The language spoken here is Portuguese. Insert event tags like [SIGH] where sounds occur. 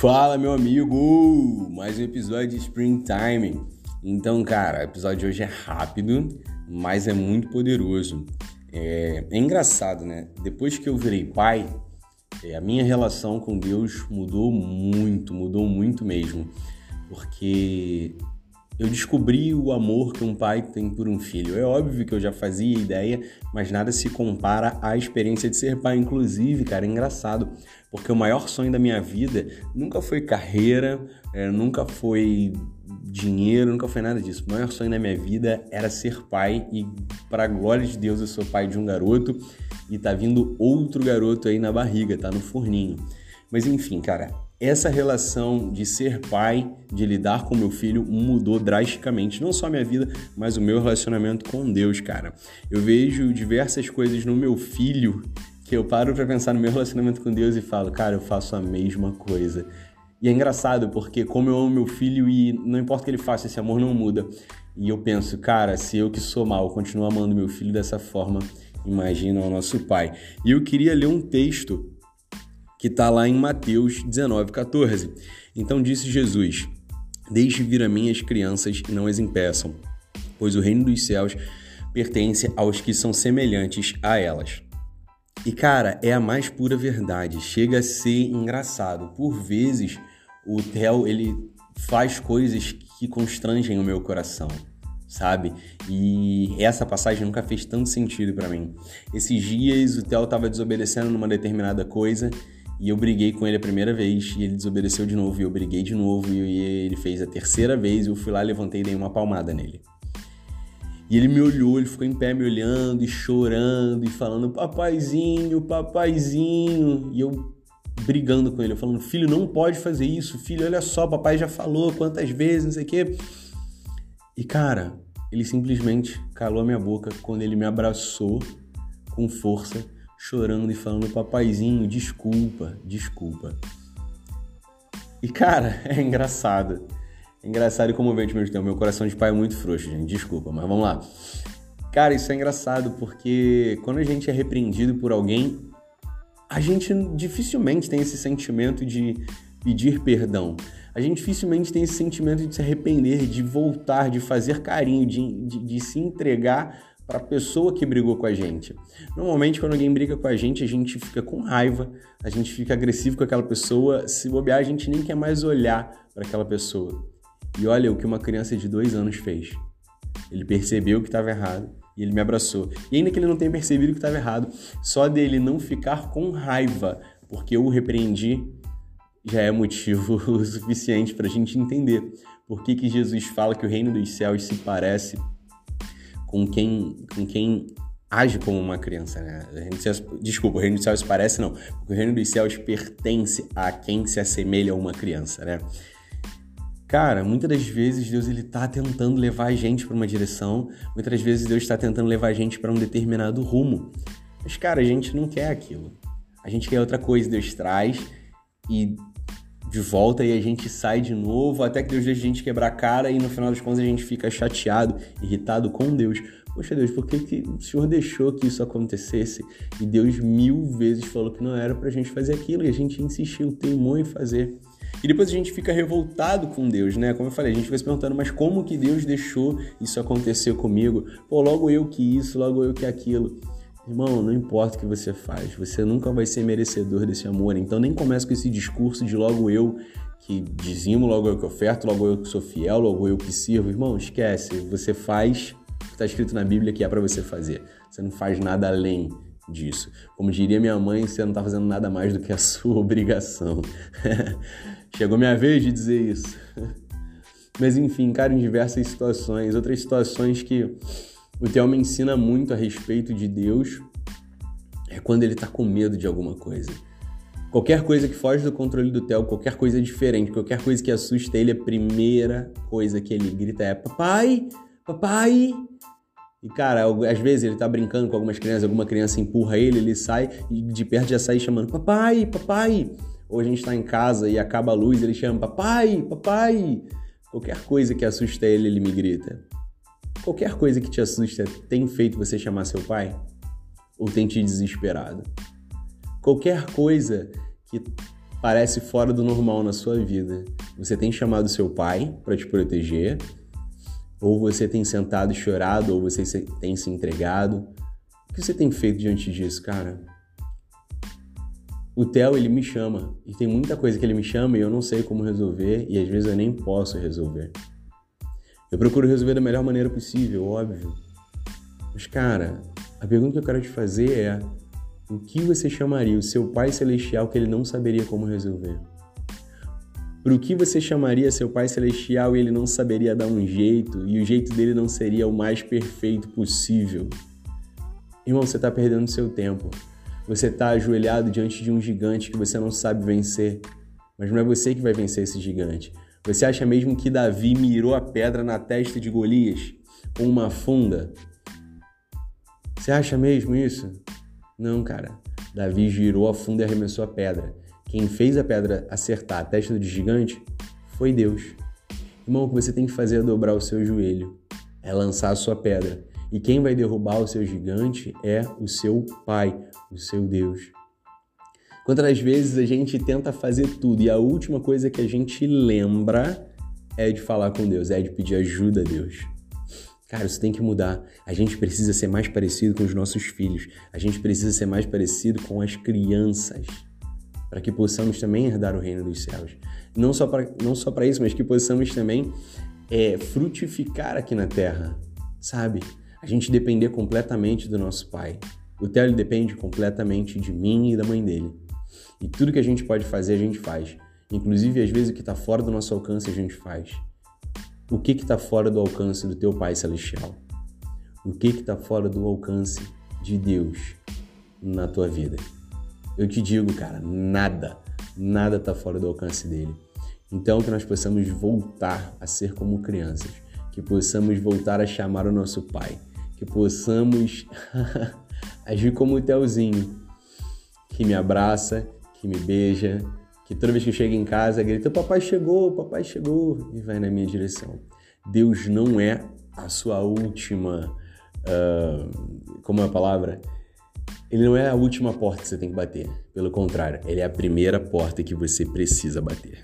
Fala, meu amigo! Mais um episódio de Springtime. Então, cara, o episódio de hoje é rápido, mas é muito poderoso. É, é engraçado, né? Depois que eu virei pai, é, a minha relação com Deus mudou muito, mudou muito mesmo. Porque eu descobri o amor que um pai tem por um filho. É óbvio que eu já fazia ideia, mas nada se compara à experiência de ser pai. Inclusive, cara, é engraçado, porque o maior sonho da minha vida nunca foi carreira, é, nunca foi dinheiro, nunca foi nada disso. O maior sonho da minha vida era ser pai e, para glória de Deus, eu sou pai de um garoto e tá vindo outro garoto aí na barriga, tá no forninho. Mas enfim, cara, essa relação de ser pai, de lidar com meu filho, mudou drasticamente. Não só a minha vida, mas o meu relacionamento com Deus, cara. Eu vejo diversas coisas no meu filho que eu paro para pensar no meu relacionamento com Deus e falo, cara, eu faço a mesma coisa. E é engraçado porque, como eu amo meu filho e não importa o que ele faça, esse amor não muda. E eu penso, cara, se eu que sou mal continuo amando meu filho dessa forma, imagina o nosso pai. E eu queria ler um texto que está lá em Mateus 19, 14. Então disse Jesus: Deixe vir a mim as crianças e não as impeçam, pois o reino dos céus pertence aos que são semelhantes a elas. E cara, é a mais pura verdade. Chega a ser engraçado. Por vezes, o Theo ele faz coisas que constrangem o meu coração, sabe? E essa passagem nunca fez tanto sentido para mim. Esses dias o Theo estava desobedecendo numa determinada coisa e eu briguei com ele a primeira vez e ele desobedeceu de novo e eu briguei de novo e ele fez a terceira vez e eu fui lá, levantei e dei uma palmada nele. E ele me olhou, ele ficou em pé me olhando e chorando e falando papaizinho, papaizinho. E eu brigando com ele, eu falando, filho, não pode fazer isso, filho, olha só, papai já falou quantas vezes, não sei o quê. E cara, ele simplesmente calou a minha boca quando ele me abraçou com força chorando e falando: Papaizinho, desculpa, desculpa. E cara, [LAUGHS] é engraçado. É engraçado e comovente mesmo tempo. Meu coração de pai é muito frouxo, gente. Desculpa, mas vamos lá. Cara, isso é engraçado porque quando a gente é repreendido por alguém, a gente dificilmente tem esse sentimento de pedir perdão. A gente dificilmente tem esse sentimento de se arrepender, de voltar, de fazer carinho, de, de, de se entregar para a pessoa que brigou com a gente. Normalmente, quando alguém briga com a gente, a gente fica com raiva, a gente fica agressivo com aquela pessoa. Se bobear, a gente nem quer mais olhar para aquela pessoa. E olha o que uma criança de dois anos fez. Ele percebeu que estava errado e ele me abraçou. E ainda que ele não tenha percebido que estava errado, só dele não ficar com raiva porque eu o repreendi já é motivo [LAUGHS] suficiente para a gente entender por que, que Jesus fala que o reino dos céus se parece com quem, com quem age como uma criança, né? Céus, desculpa, o reino dos céus parece não, porque o reino dos céus pertence a quem se assemelha a uma criança, né? Cara, muitas das vezes Deus ele tá tentando levar a gente para uma direção, muitas das vezes Deus está tentando levar a gente para um determinado rumo. Mas cara, a gente não quer aquilo. A gente quer outra coisa, Deus traz e de volta e a gente sai de novo, até que Deus deixa a gente quebrar a cara e no final das contas a gente fica chateado, irritado com Deus. Poxa Deus, por que, que o Senhor deixou que isso acontecesse? E Deus mil vezes falou que não era pra gente fazer aquilo e a gente insistiu, teimou em fazer. E depois a gente fica revoltado com Deus, né? Como eu falei, a gente fica se perguntando, mas como que Deus deixou isso acontecer comigo? Pô, logo eu que isso, logo eu que aquilo. Irmão, não importa o que você faz, você nunca vai ser merecedor desse amor. Então nem comece com esse discurso de logo eu que dizimo, logo eu que oferto, logo eu que sou fiel, logo eu que sirvo. Irmão, esquece. Você faz o que está escrito na Bíblia que é para você fazer. Você não faz nada além disso. Como diria minha mãe, você não está fazendo nada mais do que a [LAUGHS] sua obrigação. [LAUGHS] Chegou minha vez de dizer isso. [LAUGHS] Mas enfim, cara, em diversas situações, outras situações que o Theo me ensina muito a respeito de Deus é quando ele tá com medo de alguma coisa. Qualquer coisa que foge do controle do Theo, qualquer coisa diferente, qualquer coisa que assusta ele, a primeira coisa que ele grita é: Papai, papai. E cara, às vezes ele tá brincando com algumas crianças, alguma criança empurra ele, ele sai e de perto já sai chamando: Papai, papai. Ou a gente tá em casa e acaba a luz, ele chama: Papai, papai. Qualquer coisa que assusta ele, ele me grita. Qualquer coisa que te assusta tem feito você chamar seu pai? Ou tem te desesperado? Qualquer coisa que parece fora do normal na sua vida. Você tem chamado seu pai para te proteger, ou você tem sentado e chorado, ou você tem se entregado. O que você tem feito diante disso, cara? O Theo, ele me chama, e tem muita coisa que ele me chama e eu não sei como resolver, e às vezes eu nem posso resolver. Eu procuro resolver da melhor maneira possível, óbvio. Mas, cara, a pergunta que eu quero te fazer é: o que você chamaria o seu Pai Celestial que ele não saberia como resolver? Por que você chamaria seu Pai Celestial e ele não saberia dar um jeito e o jeito dele não seria o mais perfeito possível? Irmão, você está perdendo seu tempo. Você está ajoelhado diante de um gigante que você não sabe vencer. Mas não é você que vai vencer esse gigante. Você acha mesmo que Davi mirou a pedra na testa de Golias com uma funda? Você acha mesmo isso? Não, cara. Davi girou a funda e arremessou a pedra. Quem fez a pedra acertar a testa do gigante foi Deus. Irmão, o que você tem que fazer é dobrar o seu joelho, é lançar a sua pedra. E quem vai derrubar o seu gigante é o seu Pai, o seu Deus. Quantas vezes a gente tenta fazer tudo e a última coisa que a gente lembra é de falar com Deus, é de pedir ajuda a Deus. Cara, isso tem que mudar. A gente precisa ser mais parecido com os nossos filhos. A gente precisa ser mais parecido com as crianças. Para que possamos também herdar o reino dos céus. Não só para isso, mas que possamos também é, frutificar aqui na terra. Sabe? A gente depender completamente do nosso Pai. O Theo depende completamente de mim e da mãe dele. E tudo que a gente pode fazer, a gente faz. Inclusive, às vezes, o que está fora do nosso alcance, a gente faz. O que está fora do alcance do teu Pai Celestial? O que está fora do alcance de Deus na tua vida? Eu te digo, cara, nada, nada está fora do alcance dele. Então, que nós possamos voltar a ser como crianças, que possamos voltar a chamar o nosso Pai, que possamos [LAUGHS] agir como o Telzinho, que me abraça, que me beija, que toda vez que eu chego em casa grita: Papai chegou, papai chegou, e vai na minha direção. Deus não é a sua última. Uh, como é a palavra? Ele não é a última porta que você tem que bater. Pelo contrário, ele é a primeira porta que você precisa bater.